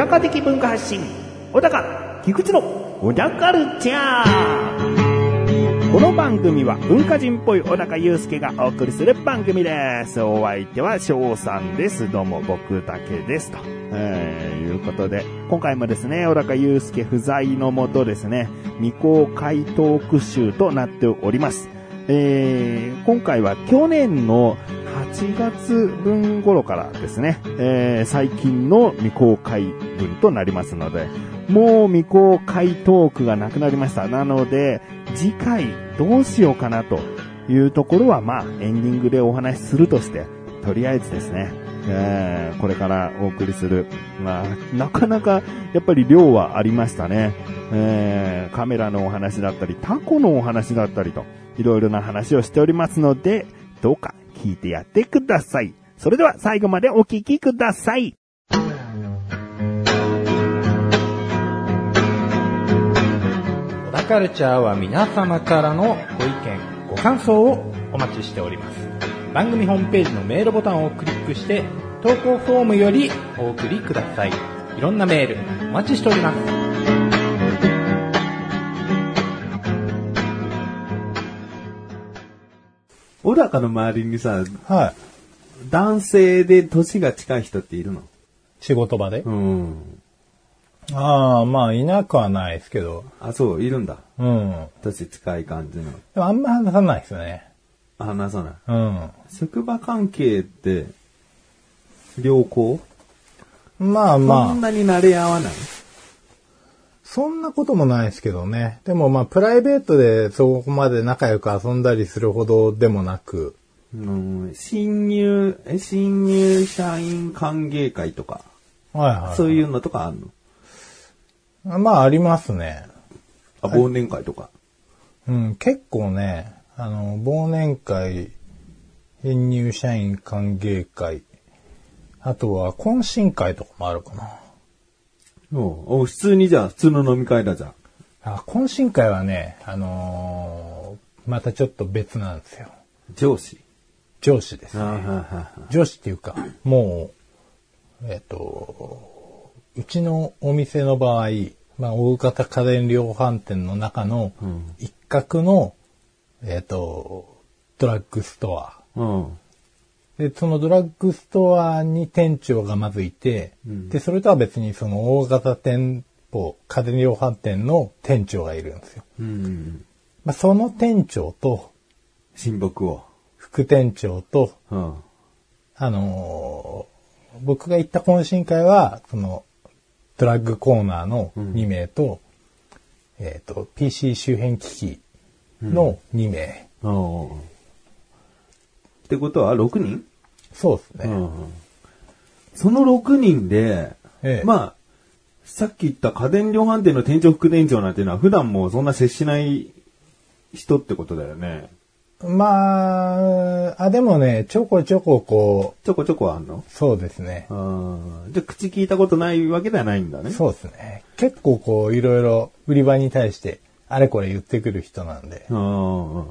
高的文化発信小高菊池の小高ルチャーこの番組は文化人っぽい小高祐介がお送りする番組です。お相手は翔さんです。どうも僕だけです。と、えー、いうことで、今回もですね、小高祐介不在のもとですね、未公開トーク集となっております。えー、今回は去年の8月分頃からですね、えー、最近の未公開分となりますので、もう未公開トークがなくなりました。なので、次回どうしようかなというところは、まあ、エンディングでお話しするとして、とりあえずですね、えー、これからお送りする。まあ、なかなか、やっぱり量はありましたね。えー、カメラのお話だったり、タコのお話だったりと、いろいろな話をしておりますので、どうか聞いてやってください。それでは最後までお聞きください。小田カルチャーは皆様からのご意見、ご感想をお待ちしております。番組ホームページのメールボタンをクリックして、投稿フォームよりお送りください。いろんなメールお待ちしております。小高の周りにさ、はい。男性で年が近い人っているの？仕事場で、うん。ああ、まあ、いなくはないですけど。あ、そう、いるんだ。うん。年近い感じの。でもあんま話さないですよね。話さない。うん。職場関係って、良好？まあそまあ、んなに慣れ合わない？そんなこともないですけどね。でもまあ、プライベートでそこまで仲良く遊んだりするほどでもなく、うん、新入、え新入社員歓迎会とか、はいはい。そういうのとかあんの？まあ、ありますね。あ、忘年会とか。うん、結構ね、あの、忘年会、新入社員歓迎会、あとは懇親会とかもあるかな。おお普通にじゃあ、普通の飲み会だじゃん。あ懇親会はね、あのーまたちょっと別なんですよ。上司？上司です、あね。はは上司っていうか、もう、えっ、と、うちのお店の場合、まあ、大型家電量販店の中の一角の、えっ、と、ドラッグストア。うん。で、そのドラッグストアに店長がまずいて、で、それとは別にその大型店舗、家電量販店の店長がいるんですよ。うん。まあ、その店長と、親睦を。副店長と、うん。あのー僕が行った懇親会は、その、ドラッグコーナーの2名と、えっ、と、PC 周辺機器の2名。おーってことは、6人？そうですね。うん。その6人で、ええまあ、さっき言った家電量販店の店長副店長なんていうのは普段もうそんな接しない人ってことだよね。まあ、あ、でもね、ちょこちょここちょこちょこあんの？う、そうですね。あーじゃあ口聞いたことないわけではないんだね。そうですね。結構こう、いろいろ売り場に対して、あれこれ言ってくる人なんで。あー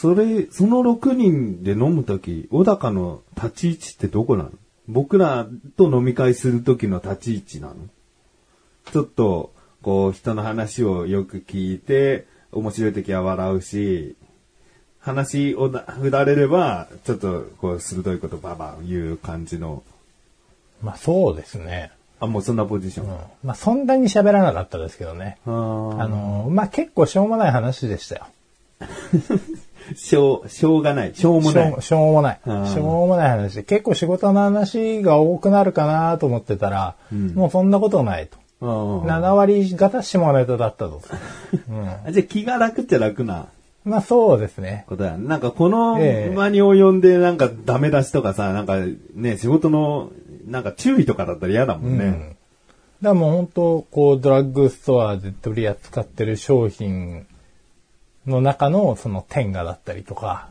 それ、その6人で飲むとき、小高の立ち位置ってどこなの？僕らと飲み会するときの立ち位置なの？ちょっと、こう、人の話をよく聞いて、面白いときは笑うし、話をな振られれば、ちょっと、こう、鋭いことばば言う感じの、まあそうですね。あ、もうそんなポジション。うん。まあそんなに喋らなかったですけどね。あの、まあ結構しょうもない話でしたよ。しょう、しょうがない。しょうもないしょう。もない。しょうもない話で。結構仕事の話が多くなるかなと思ってたら、もうそんなことないと。あー7割方下ネタだったと。あじゃあ気が楽っちゃ楽な？まあそうですね。ことやんなんかこのええ間に及んでなんかダメ出しとかさ、なんかね、仕事のなんか注意とかだったら嫌だもんね。だからもう本当、こう、ドラッグストアで取り扱ってる商品の中のその天下だったりとか、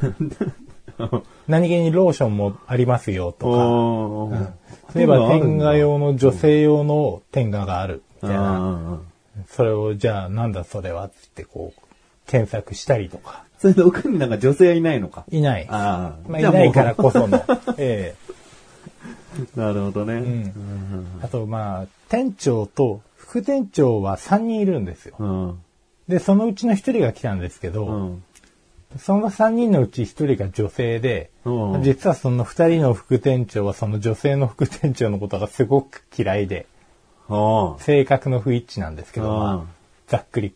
何気にローションもありますよとか、おー例えば天下用の女性用の天下があるみたいな。あそれを、じゃあなんだそれはってこう、検索したりとか。それで奥になんか女性はいないのか？いない。ああ。まあ、いないからこその。えなるほどね。えうん。あと、まあ、店長と副店長は3人いるんですよ。うん。で、そのうちの1人が来たんですけど、うん。その3人のうち1人が女性で、うん実はその2人の副店長はその女性の副店長のことがすごく嫌いで。性格の不一致なんですけど、うんまあ、ざっくり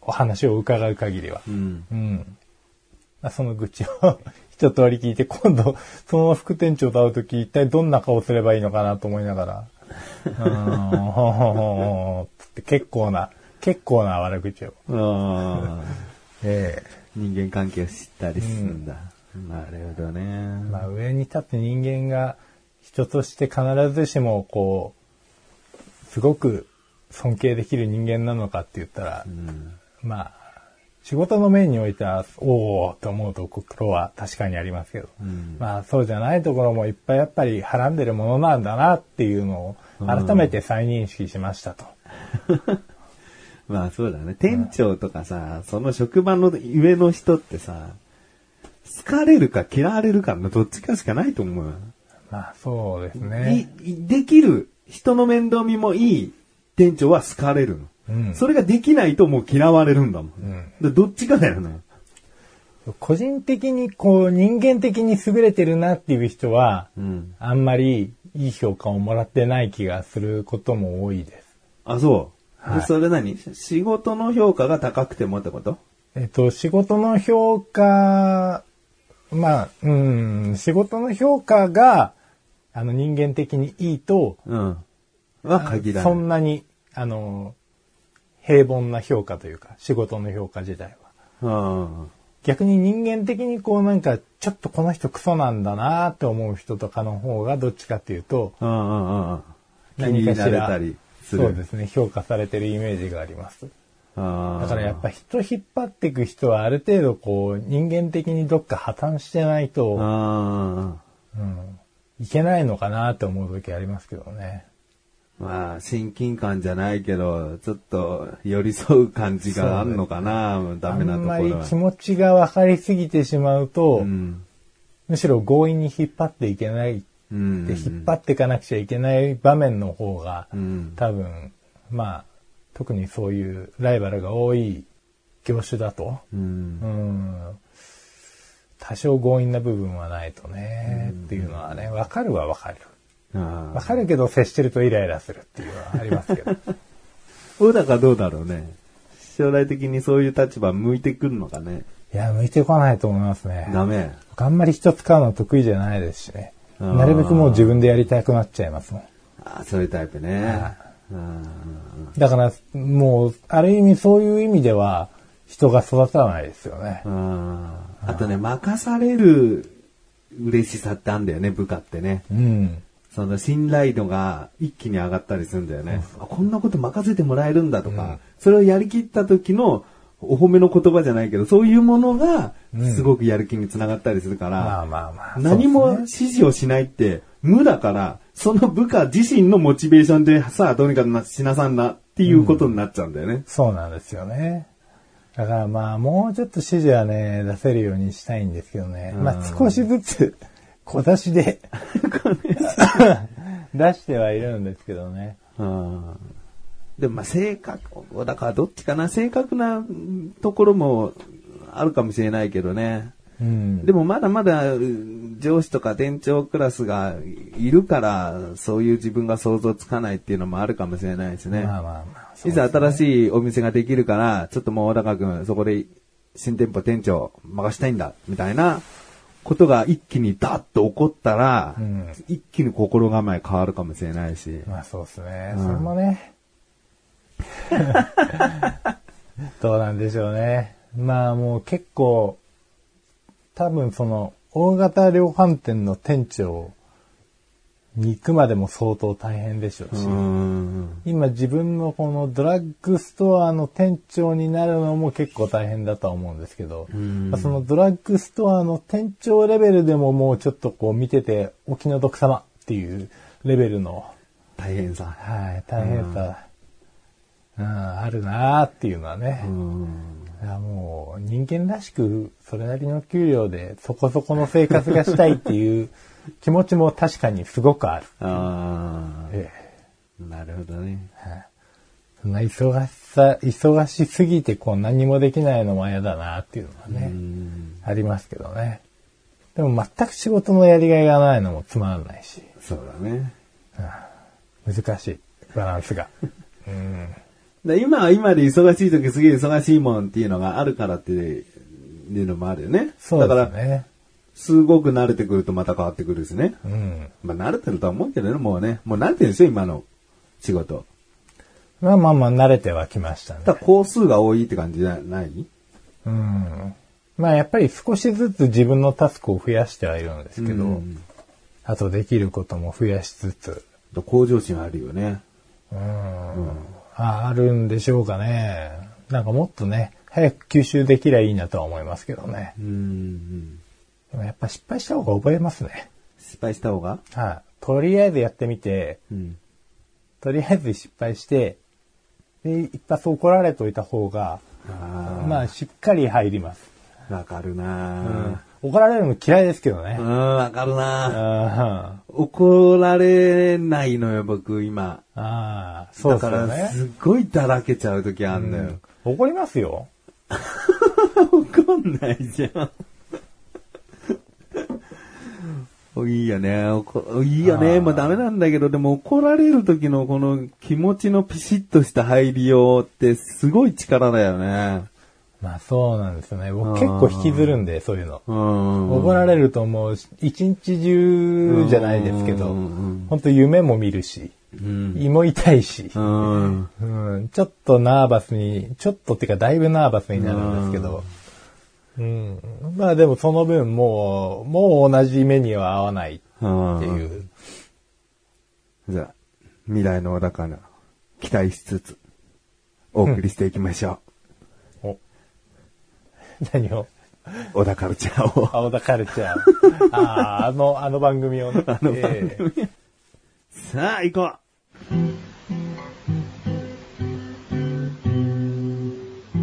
お話を伺う限りは。うん。うん。まあ、その愚痴を一通り聞いて、今度、その副店長と会うとき、一体どんな顔すればいいのかなと思いながら、うーん、ほほほほつって結構な、結構な悪口を。ああ。え人間関係を知ったりするんだ。なるほどね。えまあ、上に立って人間が人として必ずしも、こう、すごく尊敬できる人間なのかって言ったら、うん。まあ、仕事の面においては、おおと思うところは確かにありますけど、うんまあそうじゃないところもいっぱいやっぱりはらんでるものなんだなっていうのを改めて再認識しましたと。まあそうだね。店長とかさ、その職場の上の人ってさ、好かれるか嫌われるかのどっちかしかないと思うよ。まあそうですね。できる、人の面倒見もいい店長は好かれるの。うんそれができないともう嫌われるんだもん。んでどっちかだよね。個人的にこう人間的に優れてるなっていう人は、うん。あんまりいい評価をもらってない気がすることも多いです。あ、そう。はいでそれ何？仕事の評価が高くてもってこと？えっと、仕事の評価、まあ、うん、仕事の評価が、あの人間的にいいと、うん。は限らそない。んなに、あの、平凡な評価というか、仕事の評価自体は。うん。逆に人間的にこうなんか、ちょっとこの人クソなんだなって思う人とかの方がどっちかっていうと、うんうんうん。気何かしらたりする。そうですね、評価されてるイメージがあります。だからやっぱ人引っ張っていく人はある程度こう人間的にどっか破綻してないと、あうん、いけないのかなって思う時ありますけどね。ーまあ、親近感じゃないけど、ちょっと寄り添う感じがあるのかな、ダメなとこあんまりろは。気持ちが分かりすぎてしまうと、うん。むしろ強引に引っ張っていけないうん。で、引っ張っていかなくちゃいけない場面の方が、うん。多分、まあ、特にそういうライバルが多い業種だと、う。うんん、多少強引な部分はないとね、っていうのはね、わかるはわかる。あわかるけど接してるとイライラするっていうのはありますけど。あ。小高どうだろうね。将来的にそういう立場向いてくるのかね。いや、向いてこないと思いますね。ダメ。僕あんまり人使うの得意じゃないですしね。なるべくもう自分でやりたくなっちゃいますもん。ああ、そういうタイプね。はうんだから、もう、ある意味そういう意味では、人が育たないですよね。ああとね、任される嬉しさってあんだよね、部下ってね。うん。その信頼度が一気に上がったりするんだよね。あこんなこと任せてもらえるんだとか、それをやりきった時のお褒めの言葉じゃないけど、そういうものがすごくやる気につながったりするから、まあまあまあ。何も指示をしないって無だから、その部下自身のモチベーションでさあどうにかなしなさんなっていうことになっちゃうんだよね。そうなんですよね。だからまあ、もうちょっと指示はね、出せるようにしたいんですけどね。まあ少しずつ小出しで出してはいるんですけどね。うんでもまあ性格、だからどっちかな、正確なところもあるかもしれないけどね。うん。でもまだまだうん上司とか店長クラスがいるから、そういう自分が想像つかないっていうのもあるかもしれないですね。まあまあまあ。いざ新しいお店ができるから、ちょっともう小高くん、そこで新店舗店長任したいんだ、みたいなことが一気にダッと起こったら、うん一気に心構え変わるかもしれないし。まあそうですね。うんそれもね。どうなんでしょうね。まあもう結構、多分その、大型量販店の店長に行くまでも相当大変でしょうし、うん。今自分のこのドラッグストアの店長になるのも結構大変だとは思うんですけど、んそのドラッグストアの店長レベルでももうちょっとこう見ててお気の毒様っていうレベルの大変さ。はい、大変さ、うん、あるなーっていうのはね。うんいやもう人間らしくそれなりの給料でそこそこの生活がしたいっていう 気持ちも確かにすごくある。あえあ、なるほどね。えそんな忙しさ、忙しすぎてこう何もできないのも嫌だなっていうのはね、ありますけどね。でも全く仕事のやりがいがないのもつまらないし、そうだね。難しい、バランスが。で今は今で忙しい時すげえ忙しいもんっていうのがあるからっていうのもあるよね。そうですだから、ね。すごく慣れてくるとまた変わってくるしね。うん。まあ慣れてるとは思うけどね、もうね。もう慣れてるんですよ、今の仕事。まあまあまあ慣れてはきましたね。ただ工数が多いって感じじゃない？うん。まあやっぱり少しずつ自分のタスクを増やしてはいるんですけど、うんあとできることも増やしつつ、向上心あるよね。ああるんでしょうかね。なんかもっとね、早く吸収できりゃいいなとは思いますけどね。うん。でもやっぱ失敗した方が覚えますね。失敗した方が？はい。とりあえずやってみて、うん。とりあえず失敗して、で、一発怒られといた方が、あまあしっかり入ります。あ、わかるな怒られるの嫌いですけどねう。ん、わかるなあ怒られないのよ、僕、今。あ、そうだから、ですよね。すっごいだらけちゃう時あんだよ。怒りますよ。怒んないじゃん。おいいよね。怒いいよね。もうダメなんだけど、でも怒られる時のこの気持ちのピシッとした入りようってすごい力だよね。まあそうなんですよね。僕結構引きずるんで、そういうの。うん。怒られるともう一日中じゃないですけどうん、本当夢も見るし、うん。胃も痛いし、うん。うん、ちょっとナーバスに、ちょっとっていうかだいぶナーバスになるんですけど、うん、まあでもその分もう、もう同じ目には合わないっていう。じゃあ、未来の小高菜、期待しつつ、お送りしていきましょお 何を？う。小田カルチャーを。青田カルチャー。ああ、あの、あの番組をね。あの番組。さあ、行こ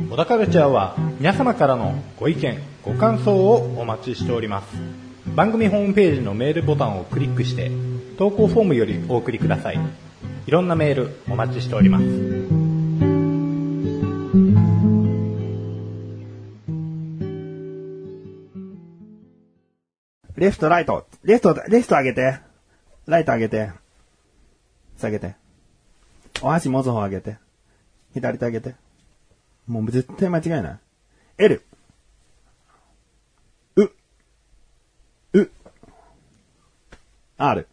小田カルチャーは皆様からのご意見、ご感想をお待ちしております。番組ホームページのメールボタンをクリックして、投稿フォームよりお送りください。いろんなメールお待ちしております。レフト、ライト。レフト、レフト上げて。ライト上げて。下げて。お箸持つ方上げて。左手上げて。もう絶対間違いない。L。う。う。R。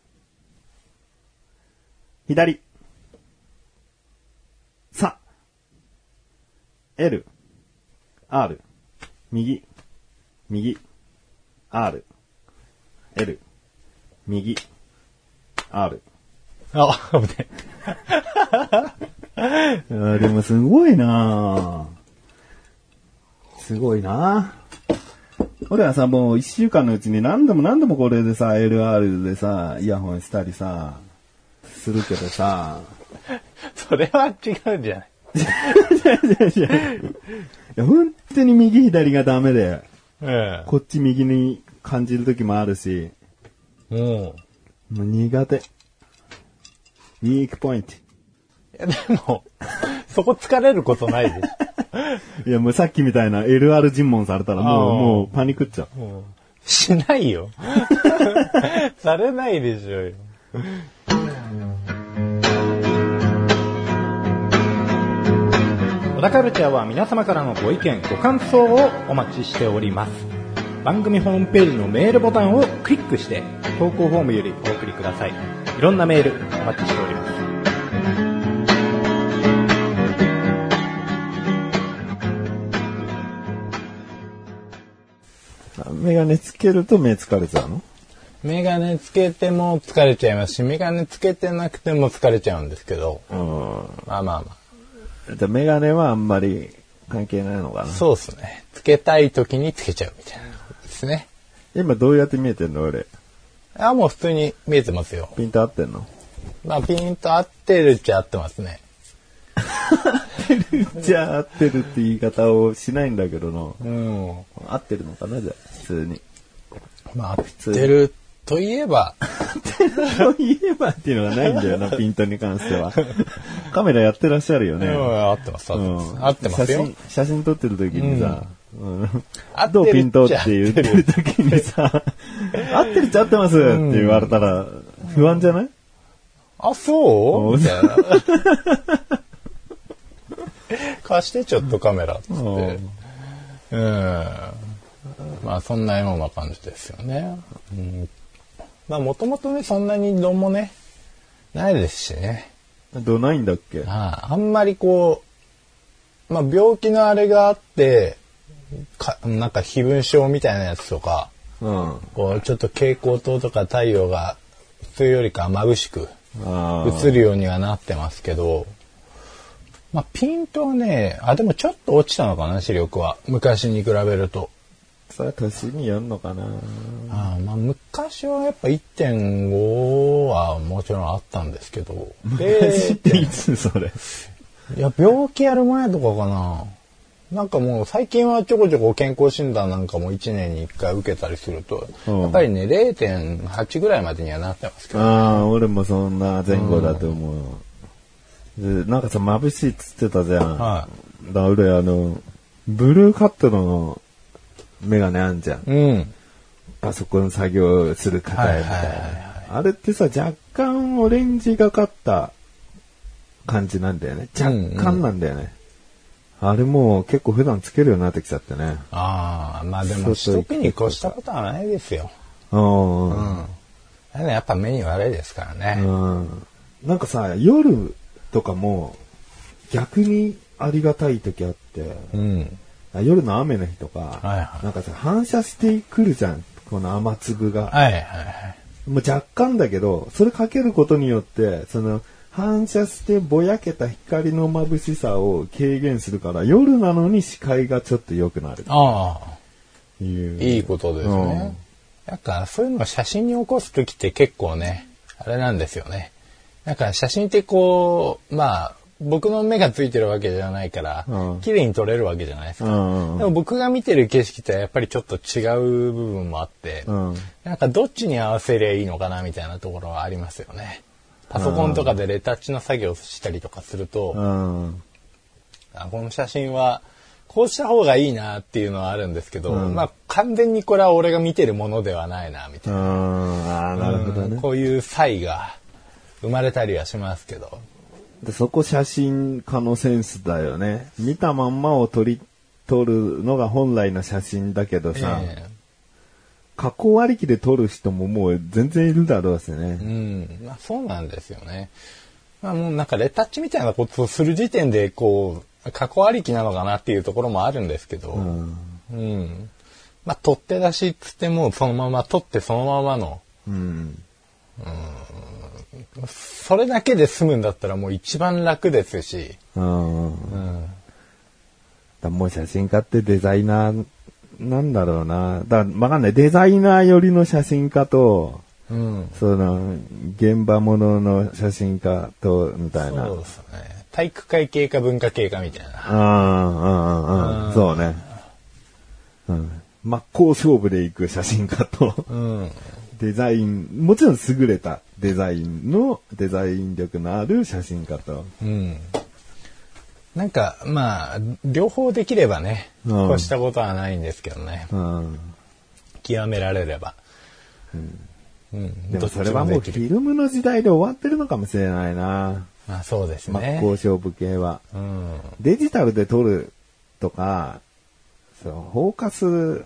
左。さ。L。R。右。右。R。L。右。R。あ、危ね。いやでもすごいなぁすごいなぁ俺はさ、もう一週間のうちに何度も何度もこれでさ、LR でさ、イヤホンしたりさ、するけどさ、それは違うんじゃない？いや本当に右左がダメで、えこっち右に感じる時もあるし、う。もう苦手。ウィークポイント。いや、でも、そこ疲れることないでし いや、もうさっきみたいな LR 尋問されたらもう、あーもうパニックっちゃう。うしないよ。されないでしょうよ。小田カルチャーは皆様からのご意見、ご感想をお待ちしております。番組ホームページのメールボタンをクリックして、投稿フォームよりお送りください。いろんなメールお待ちしております。メガネつけると目疲れちゃうの？メガネつけても疲れちゃいますし、メガネつけてなくても疲れちゃうんですけど、うん。まあまあまじゃあメガネはあんまり関係ないのかあ。なそうですね。つけたい時につけちゃうみたいなですね。今どうやって見えてんの俺。あ、もう普通に見えてますよ。ピント合ってんの？まあピンと合ってるっちゃ合ってますね。るっちゃ合ってるって言い方をしないんだけどな。うん。合ってるのかなじゃあ、普通に。まあ、合ってるといえば、そう言えばっていうのがないんだよな、ピントに関しては。カメラやってらっしゃるよね。うん合ってます、合ってます。うん合ってますよ写真。写真撮ってる時にさ、うん合ってるどうピントって言ってる時にさ、合ってるっちゃ合ってますって言われたら、不安じゃない？あ、そう？うんみたいな。貸してちょっとカメラっつって。うん。まあそんなような感じですよね。うん、まあもともとね、そんなにどんもね、ないですしね。どないんだっけ？あああんまりこう、まあ病気のあれがあって、かなんか非分症みたいなやつとか、うん。こうちょっと蛍光灯とか太陽が普通よりか眩しく。映るようにはなってますけど、まあ、ピントはね、あ、でもちょっと落ちたのかな、視力は。昔に比べると。それは年によんのかなあまあ、昔はやっぱ1.5はもちろんあったんですけど。昔っていつそれ？いや、病気やる前とかかな。なんかもう最近はちょこちょこ健康診断なんかも1年に1回受けたりすると、うんやっぱりね、0.8ぐらいまでにはなってますけど。ああ、俺もそんな前後だと思う。でなんかさ、眩しいっつってたじゃん。はだから俺、あの、ブルーカットのメガネあんじゃん。うん。パソコン作業する方へみたいはいはいはいな。あれってさ、若干オレンジがかった感じなんだよね。若干なんだよね。あれもう結構普段つけるようになってきちゃってね。ああ、まあでも、外行く特に越したことはないですよ。うん。うん。やっぱ目に悪いですからね。うん。なんかさ、夜とかも逆にありがたい時あって、うん。夜の雨の日とか、はいはいなんかさ、反射してくるじゃん。この雨粒が。はいはいはい。もう若干だけど、それかけることによって、その、反射してぼやけた光の眩しさを軽減するから、夜なのに視界がちょっと良くなるああ、いう。いいことですね。なんか、そういうのを写真に起こすときって結構ね、あれなんですよね。なんか写真ってこう、まあ、僕の目がついてるわけじゃないからうん、綺麗に撮れるわけじゃないですか。うん。でも僕が見てる景色ってやっぱりちょっと違う部分もあって、うん。なんかどっちに合わせりゃいいのかなみたいなところはありますよね。パソコンとかでレタッチの作業したりとかすると、うん。あこの写真はこうした方がいいなっていうのはあるんですけど、うんまあ完全にこれは俺が見てるものではないなみたういな、ん。ああ、なるほどね。こういう差異が生まれたりはしますけど、でそこ写真家のセンスだよね。見たまんまを撮り、撮るのが本来の写真だけどさ、え加工ありきで撮る人ももう全然いるだろうしえうね。ん、まあそうなんですよね。まあもうなんかレタッチみたいなことをする時点でこう、過去ありきなのかなっていうところもあるんですけど、うん。うん。まあ、取って出しっつっても、そのまま取ってそのままの、うん。それだけで済むんだったらもう一番楽ですし、うん。うん。だもう写真家ってデザイナーなんだろうな。だわかんない。デザイナー寄りの写真家と、うん。その、現場ものの写真家と、みたいな。そうですね。体育会系か文化系かみたいな。うん、うん、うん、うん。そうね。うん。真っ向勝負で行く写真家と、うん。デザイン、もちろん優れたデザインの、デザイン力のある写真家と。うん。なんか、まあ、両方できればね、うん越したことはないんですけどね。うん。極められれば。うん。でもそれはもうフィルムの時代で終わってるのかもしれないな。まあそうです真っね。向勝負系は。うん。デジタルで撮るとか、そう、フォーカス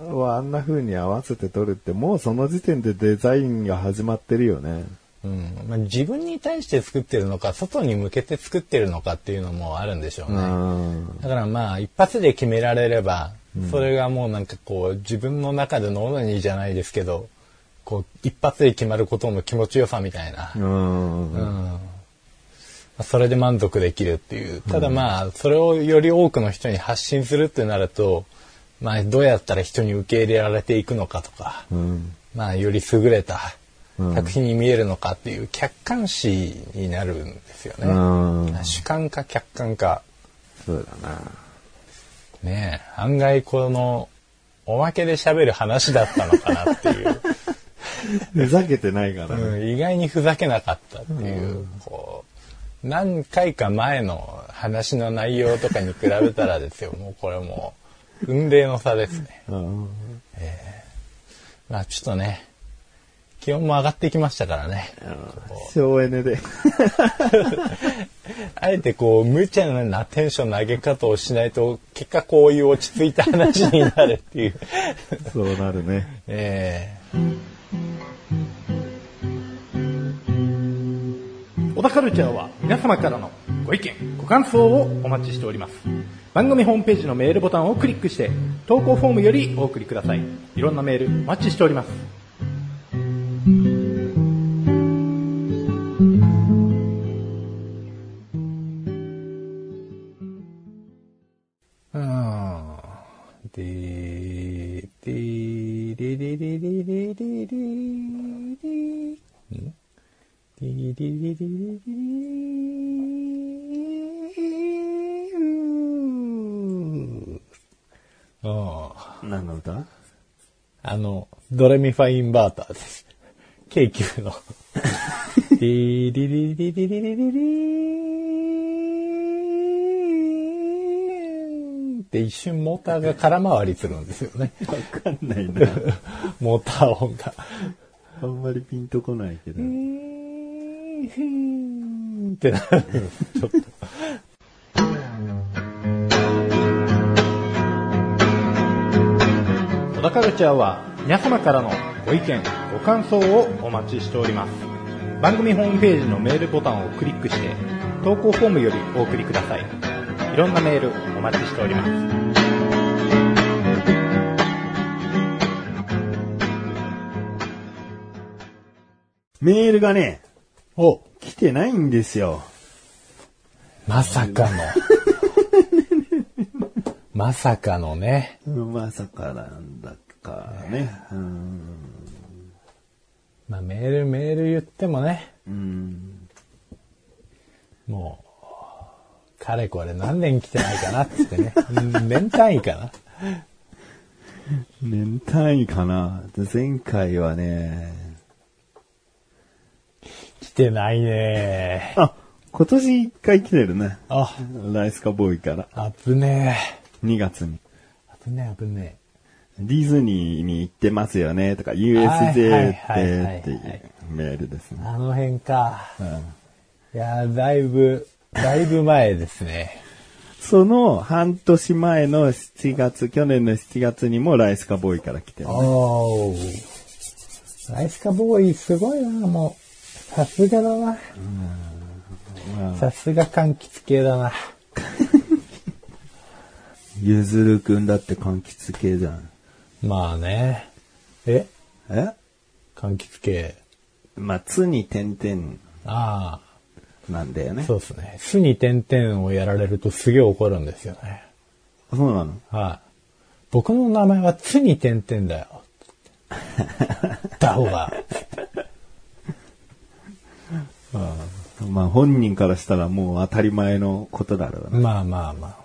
をあんな風に合わせて撮るって、もうその時点でデザインが始まってるよね。うんまあ、自分に対して作ってるのか、外に向けて作ってるのかっていうのもあるんでしょううね。ん。だからまあ、一発で決められれば、それがもうなんかこう、自分の中でのオナニーじゃないですけど、こう、一発で決まることの気持ちよさみたいな。うん。それで満足できるっていう。ただまあ、それをより多くの人に発信するってなると、まあ、どうやったら人に受け入れられていくのかとか、うん。まあ、より優れたうん作品に見えるのかっていう客観視になるんですよね。うん。主観か客観か。そうだな。ねえ案外この、おまけで喋る話だったのかなっていう。ふざけてないからね。うん、意外にふざけなかったっていう、こう、何回か前の話の内容とかに比べたらですよ、もうこれもう、運命の差ですね。うんまあちょっとね、気温も上がってきましたからね。省エネで。あえてこう、無茶なテンションの上げ方をしないと、結果こういう落ち着いた話になるっていう。そうなるね。え小田カルチャーは皆様からのご意見、ご感想をお待ちしております。番組ホームページのメールボタンをクリックして、投稿フォームよりお送りください。いろんなメールお待ちしております。ドレミファインバーターです。京急の。ディリリリリリリリリーンって一瞬モーターが空回りするんですよね。わかんないな。モーター音が。あんまりピンとこないけど。ってなる。ちょっと。小田カルチャーは皆様からのご意見、ご感想をお待ちしております。番組ホームページのメールボタンをクリックして、投稿フォームよりお送りください。いろんなメールお待ちしております。メールがね、お、来てないんですよ。まさかの。まさかのね。まさかなんだかね。うん。まあメールメール言ってもね、うん。もう、かれこれ何年来てないかなっつってね。うん年単位かな。年単位かな。前回はね、来てないね。あ、今年一回来てるね。あ、ライスカボーイから。危ね2月に。え。危ねえ危ねディズニーに行ってますよねとか、USJ ってっていうメールですえ。ね。あの辺か。うんいや、だいぶ、だいぶ前ですね。その半年前の7月、去年の7月にもライスカボーイから来てる、ね。おー。ライスカボーイすごいな、もう。さすがだな。さすが柑橘系だな。ゆずるくんだって柑橘系じゃん。まあね。え？え？柑橘系。まあ、つに点々あなんだよね。あ、そうですね。巣に点々をやられるとすげえ怒るんですよね。そうなの？はい。僕の名前はつに点々だよ。だほが。まあ、本人からしたらもう当たり前のことだろうな。まあまあまあ。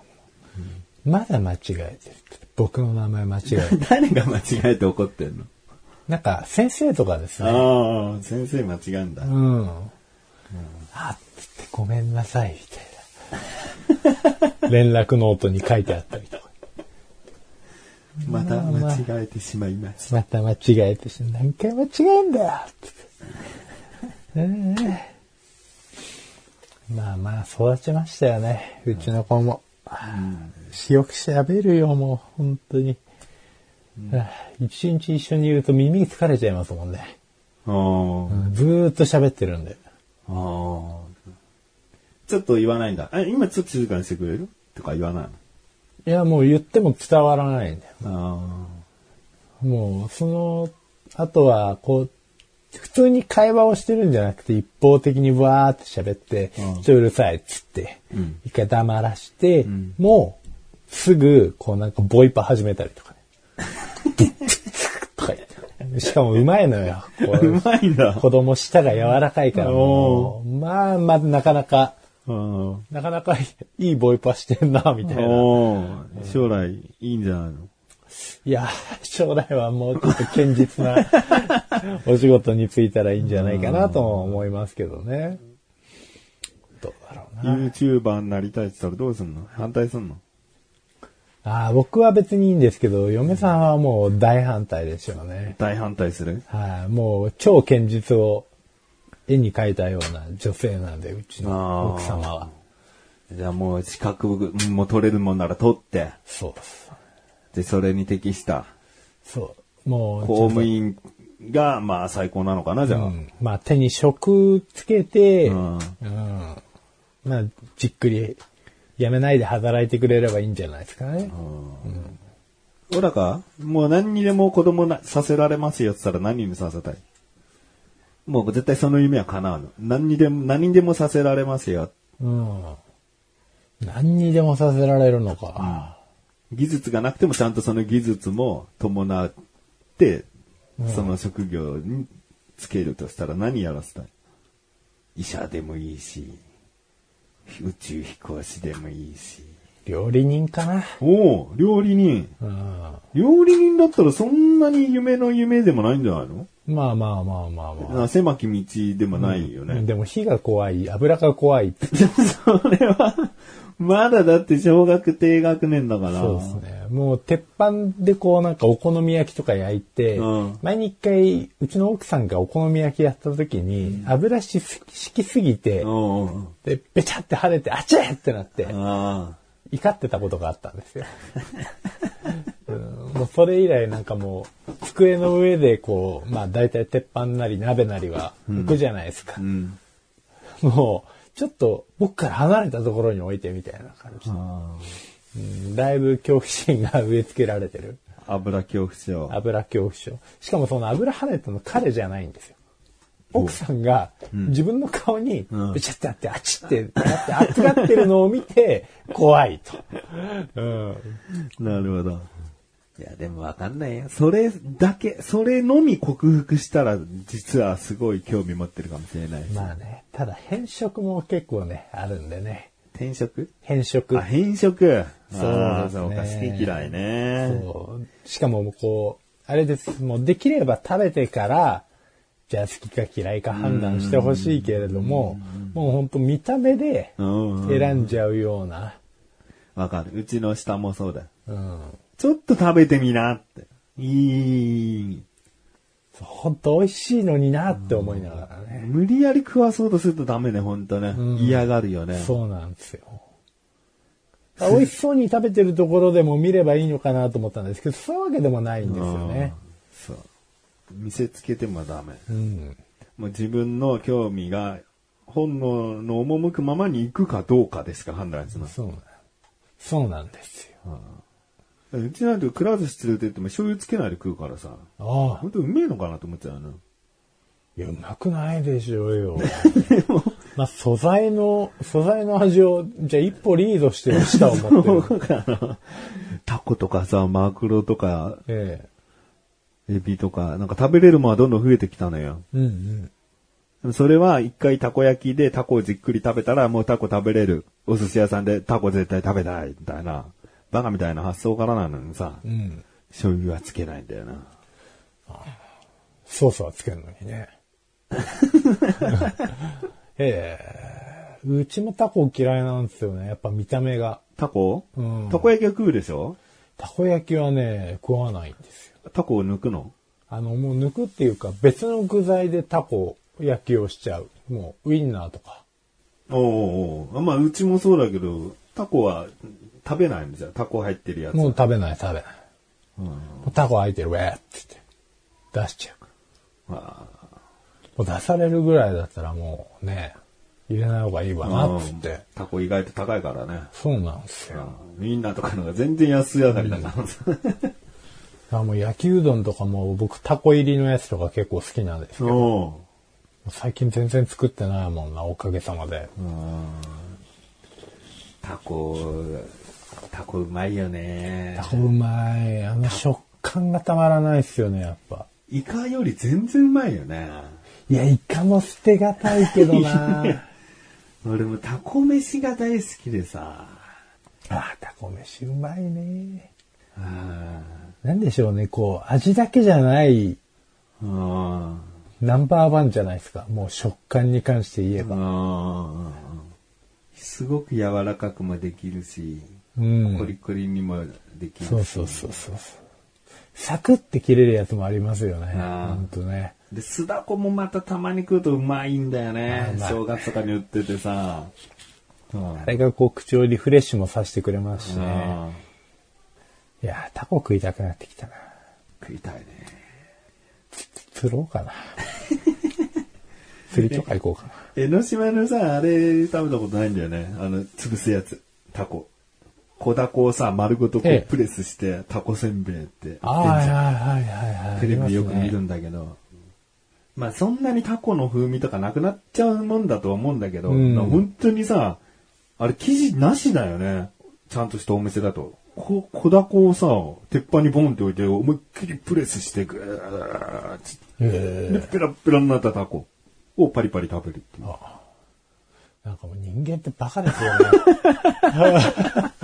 まだ間違えてる。僕の名前間違えてる。誰が間違えて怒ってんの？なんか先生とかですね。ああ、先生間違うんだ。うん。あっつってごめんなさい、みたいな。連絡ノートに書いてあったりとか。また間違えてしまいました。また間違えてし、何回間違えんだよつって ええまあまあ、育ちましたよね。うちの子も。よく喋るよ、もう、本当に。はあ一日一緒にいると耳疲れちゃいますもんね。あーずーっと喋ってるんで。あー。ちょっと言わないんだ。あ、今ちょっと静かにしてくれる？とか言わないいや、もう言っても伝わらないんだよ。のもう、その、あとは、こう、普通に会話をしてるんじゃなくて、一方的にわーって喋って、うんちょっとうるさいっつって、うん一回黙らして、んもう、すぐ、こうなんかボイパ始めたりとかね。とか言ってしかもうまいのよ。こううまいんだ。子供舌が柔らかいからもう、まあまあなかなか、うんなかなかいいボイパしてんな、みたいな。将来いいんじゃないの？いや、将来はもうちょっと堅実な お仕事に就いたらいいんじゃないかなとも思いますけどね。どうだろうな。?YouTuber になりたいって言ったらどうすんの？反対すんの？ああ、僕は別にいいんですけど、嫁さんはもう大反対でしょうね。大反対する？はい、もう超堅実を絵に描いたような女性なんで、うちの奥様は。じゃあもう資格も取れるもんなら取って、そうです。で、それに適したそう。もう、公務員が、まあ最高なのかな、じゃあ。うんまあ手に職つけて、ううんん。まあ、じっくり辞めないで働いてくれればいいんじゃないですかね。小高もう何にでも子供なさせられますよって言ったら何にさせたい？もう絶対その夢は叶うの。何にでも、何にでもさせられますよ。うん。何にでもさせられるのか。技術がなくてもちゃんとその技術も伴って、その職業につけるとしたら何やらせたい？医者でもいいし、宇宙飛行士でもいいし。料理人かな。おお料理人。うん。料理人だったらそんなに夢の夢でもないんじゃないの？まあまあまあまあまあ。あ狭き道でもないよね。でも火が怖い、油が怖い。それは、まだだって小学低学年だから。そうですね。もう鉄板でこうなんかお好み焼きとか焼いて、うん前に一回うちの奥さんがお好み焼きやった時に油しきすぎて、うんうん。で、べちゃって跳ねて、あちゃってなって、あ怒ってたことがあったんですよ。うんもうそれ以来なんかもう、机の上でこう、まあ大体鉄板なり鍋なりは置くじゃないですか。もう、ちょっと僕から離れたところに置いてみたいな感じ。あうんだいぶ恐怖心が植え付けられてる。あ油恐怖症。油恐怖症。しかもその油跳ねたの彼じゃないんですよ。奥さんが自分の顔にうんべちゃってあって、あっちってなって熱がってるのを見て怖いと。うん。なるほど。いや、でもわかんないよ。それだけ、それのみ克服したら、実はすごい興味持ってるかもしれない。まあね、ただ変色も結構ね、あるんでね。転職変色。あ、変色。そうそうか、好き嫌いね。そうしかもこう、あれです。もうできれば食べてから、じゃあ好きか嫌いか判断してほしいけれども、もうほんと見た目でうん。選んじゃうような。わかる。うちの下もそうだよ。うん。ちょっと食べてみなって。いい。ほんと美味しいのになって思いながらね。無理やり食わそうとするとダメね、ほんとね。ん嫌がるよね。そうなんですよ。美味しそうに食べてるところでも見ればいいのかなと思ったんですけど、そういうわけでもないんですよね。そう。見せつけてもダメ。うん。もう自分の興味が本能の赴くままに行くかどうかですから判断します。そうなんそうなんですよ。うちなんてくら寿司連れてっても醤油つけないで食うからさ、ああほんとうめえのかなと思っちゃうな。いや、うまくないでしょうよ。まあ、素材の、素材の味を、じゃあ一歩リードしてる舌を持ってる。タコとかさ、マグロとか、えエビとか、なんか食べれるものはどんどん増えてきたのよ。え。うんうん。それは一回たこ焼きでタコをじっくり食べたらもうタコ食べれる。お寿司屋さんでタコ絶対食べたい。みたいな。バカみたいな発想からなのにさ、うん。醤油はつけないんだよな。ソースはつけるのにね。ええ。うちもタコ嫌いなんですよね。やっぱ見た目が。タコ、うんたこ焼きは食うでしょ？たこ焼きはね、食わないんですよ。タコを抜くの？あの、もう抜くっていうか、別の具材でタコ焼きをしちゃう。もう、ウインナーとか。おうおうまあ、うちもそうだけど、タコは食べないんですよ。タコ入ってるやつ。もう食べない食べない。うんタコ開いてる、ウェーって言って。出しちゃう。あもう出されるぐらいだったらもうね、入れない方がいいわな、っつって。タコ意外と高いからね。そうなんですよ。みんなとかのが全然安上がりだから。あもう焼きうどんとかも僕タコ入りのやつとか結構好きなんですけど、最近全然作ってないもんな、おかげさまで。タコ、タコうまいよねタ。コうまい。あの食感がたまらないっすよね、やっぱ。イカより全然うまいよね。いや、イカも捨てがたいけどな 俺もタコ飯が大好きでさ。あ、タコ飯うまいね。あなんでしょうね、こう、味だけじゃないあ。ナンバーワンじゃないですか。もう食感に関して言えば。あすごく柔らかくもできるし、うんコリコリにもできるし。そうそうそうそう。サクって切れるやつもありますよね。ほんとね。で、酢だこもまたたまに食うとうまいんだよね正月とかに売っててさ。うんあれがこう口をリフレッシュもさせてくれますしね。あいやー、タコ食いたくなってきたな。ー食いたいね。釣ろうかな。釣りとか行こうかな。江ノ島のさ、あれ食べたことないんだよね。あの、潰すやつ。タコ。小タコをさ、丸ごとこええうプレスして、タコせんべいって売ってんじはいはい。テレビでよく見るんんだけど。まあそんなにタコの風味とかなくなっちゃうもんだとは思うんだけど、うん本当にさ、あれ生地なしだよね。ちゃんとしたお店だと。こ、小ダコをさ、鉄板にボンって置いて、思いっきりプレスして、ぐーってへで、ペラッペラになったタコをパリパリ食べるっていう。なんかもう人間ってバカですよね。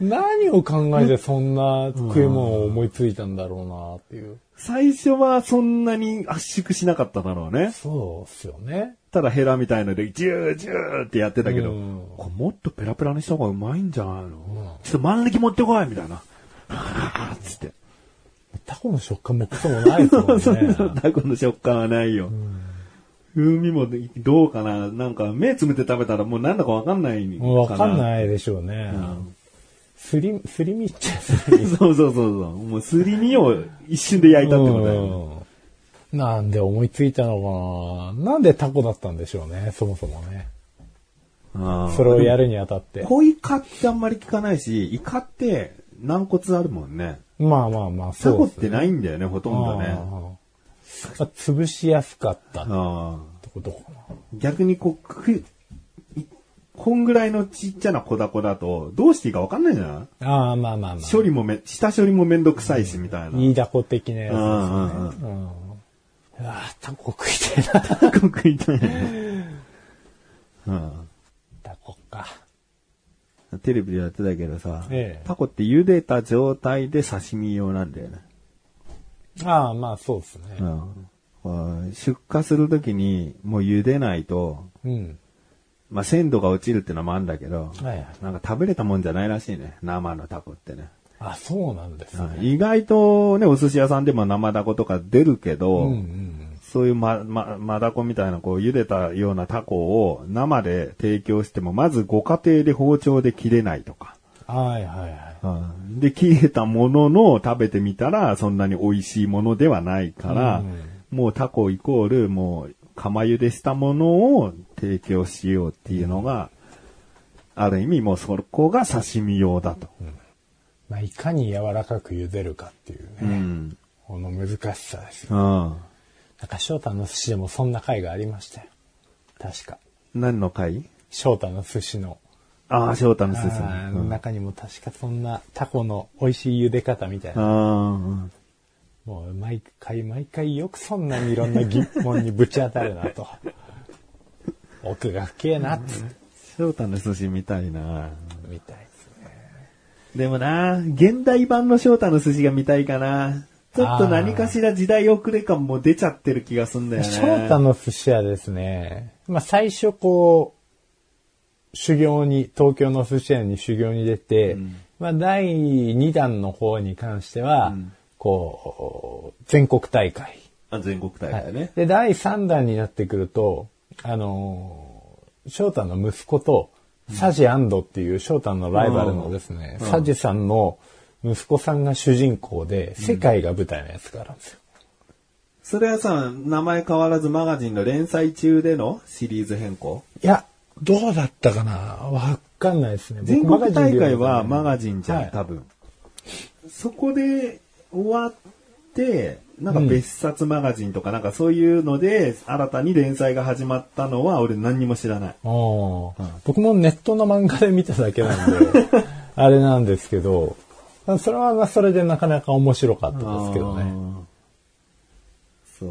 何を考えてそんな食い物を思いついたんだろうなっていう。最初はそんなに圧縮しなかっただろうね。そうっすよね。ただヘラみたいので、ジュージューってやってたけど、うんこれもっとペラペラにした方がうまいんじゃないの、ちょっと万力持ってこいみたいな。はぁつって。タコの食感もクソもないですもんね。そうそう、タコの食感はないよ。風味もどうかな？なんか目つむって食べたらもうなんだかわかんないかな。わかんないでしょうね。すり、すり身っちゃすり身。そうそうそうそう。もうすり身を一瞬で焼いたってことだよ。うんなんで思いついたのかななんでタコだったんでしょうね、そもそもね。それをやるにあたって。小イカってあんまり聞かないし、イカって軟骨あるもんね。まあまあまあ、タそうっすコってないんだよね、ほとんどね。潰しやすかったってあことかな。ー逆にこう、こんぐらいのちっちゃな小ダコだと、どうしていいかわかんないじゃない？ああ、まあまあまあ。処理もめ、下処理もめんどくさいし、みたいな。いいダコ的なやつですね。うんうんうん。ああ、タコ食いてえな。タコ食いたいね。うんタコか。テレビでやってたけどさ、ええタコって茹でた状態で刺身用なんだよね。ああ、まあそうですね。うんこう出荷するときにもう茹でないと、うん。まあ鮮度が落ちるってのもあるんだけど、はいはい。なんか食べれたもんじゃないらしいね。生のタコってね。あ、そうなんですね。意外とね、お寿司屋さんでも生ダコとか出るけど、うんうんそういうま、ま、マダコみたいなこう茹でたようなタコを生で提供しても、まずご家庭で包丁で切れないとか。うん。はいはいはい。で、切れたものの食べてみたら、そんなに美味しいものではないから、もうタコイコール、もう、釜茹でしたものを提供しようっていうのが、ある意味もうそこが刺身用だと。まあ、いかに柔らかく茹でるかっていうね。うん。この難しさですよ。うん。なんか翔太の寿司でもそんな回がありましたよ。確か。何の回？翔太の寿司の。ああ、翔太の寿司。あーうん中にも確かそんなタコの美味しい茹で方みたいな。あーもう毎回毎回よくそんなにいろんな疑問にぶち当たるなと。奥が深えなっつって翔太の寿司みたいな。みたいですね。でもな、現代版の翔太の寿司が見たいかな。ちょっと何かしら時代遅れ感も出ちゃってる気がすんだよね。翔太の寿司はですね、まあ最初こう、修行に、東京の寿司屋に修行に出て、まあ第2弾の方に関しては、こう、全国大会。あ全国大会ね。で、第3弾になってくると、あのー翔太の息子と、サジアンドっていう翔太のライバルのですね、サジさんの息子さんが主人公で、世界が舞台のやつがあるんですよ。それはさ、名前変わらずマガジンの連載中でのシリーズ変更？いや、どうだったかな？わかんないですね。全僕国大会はママガジンじゃん、はい多分。そこで終わって、なんか別冊マガジンとかなんかそういうので、新たに連載が始まったのは俺何にも知らない。ジンおー僕もネットの漫画で見ただけなんで、あれなんですけど、それはまあそれでなかなか面白かったですけどね。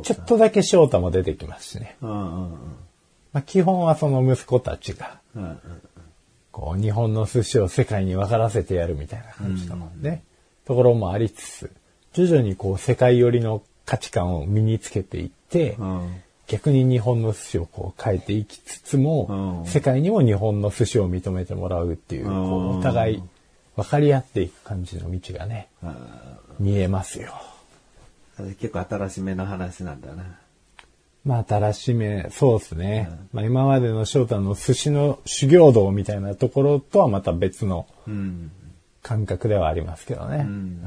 ちょっとだけ翔太も出てきますしね。うんうんまあ、基本はその息子たちが、うんうんこう、日本の寿司を世界に分からせてやるみたいな感じだもんね。ところもありつつ、徐々にこう、世界寄りの価値観を身につけていって、うん逆に日本の寿司をこう変えていきつつも、うん世界にも日本の寿司を認めてもらうっていう、こうんうお互い分かり合っていく感じの道がね、見えますよ。結構新しめの話なんだな。まあ、新しめ、そうですね。まあ、今までの翔太の寿司の修行道みたいなところとはまた別のうん。感覚ではありますけどね。んうん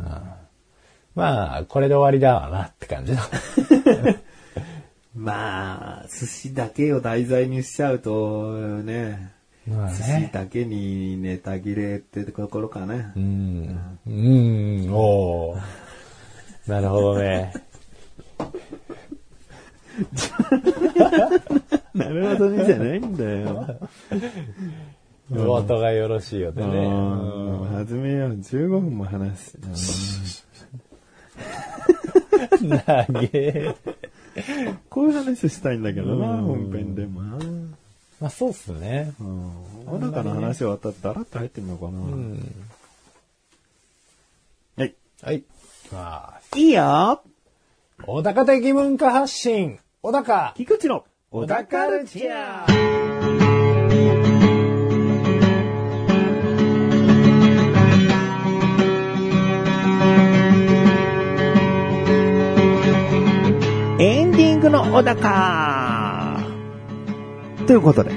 まあ、これで終わりだわなって感じの。まあ、寿司だけを題材にしちゃうと、ね、まあ寿司ね。だけにネタ切れってところかねう。ん。うん、おーなるほどね。なるほどねじゃないんだよ。お後がよろしいよね。うんうん始めよう。15分も話す。長え。こういう話したいんだけどな、本編でもな。まあ、そうっすね。うん。小高の話終わったらダラッと入ってんのかな。はい。はい。まあ、いいよ小高的文化発信、小高、菊池の小高カルチャー。小高ということで、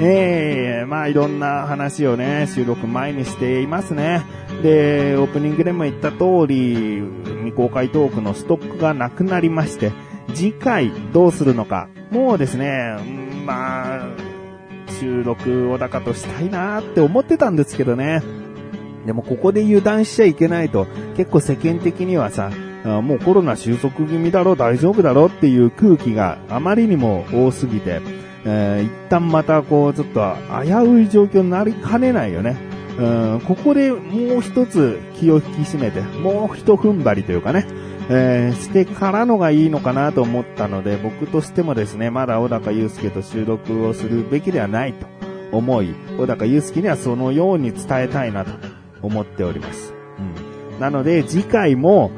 えー、まあいろんな話をね、収録前にしていますね。で、オープニングでも言った通り、未公開トークのストックがなくなりまして、次回どうするのか、もうですね、うんまあ、収録小高としたいなって思ってたんですけどね。でもここで油断しちゃいけないと、結構世間的にはさ、あもうコロナ収束気味だろ、大丈夫だろっていう空気があまりにも多すぎて、えー一旦またこうちょっと危うい状況になりかねないよね。うんここでもう一つ気を引き締めて、もう一踏ん張りというかね、えーしてからのがいいのかなと思ったので、僕としてもですね、まだ小高祐介と収録をするべきではないと思い、小高祐介にはそのように伝えたいなと思っております。なので、次回も、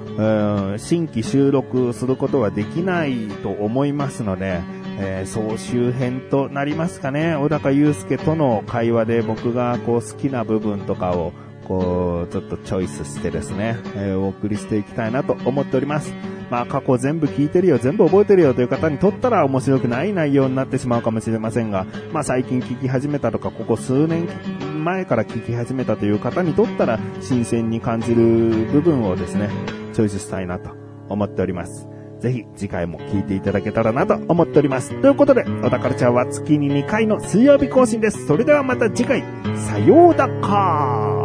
新規収録することはできないと思いますので、えー総集編となりますかね。小高祐介との会話で僕がこう好きな部分とかをこう、ちょっとチョイスしてですね、えーお送りしていきたいなと思っております。まあ過去全部聞いてるよ、全部覚えてるよという方にとったら面白くない内容になってしまうかもしれませんが、まあ最近聞き始めたとか、ここ数年前から聞き始めたという方にとったら新鮮に感じる部分をですね、チョイスしたいなと思っております。ぜひ次回も聞いていただけたらなと思っております。ということで、小田カルチャーは月に2回の水曜日更新です。それではまた次回、さようだかー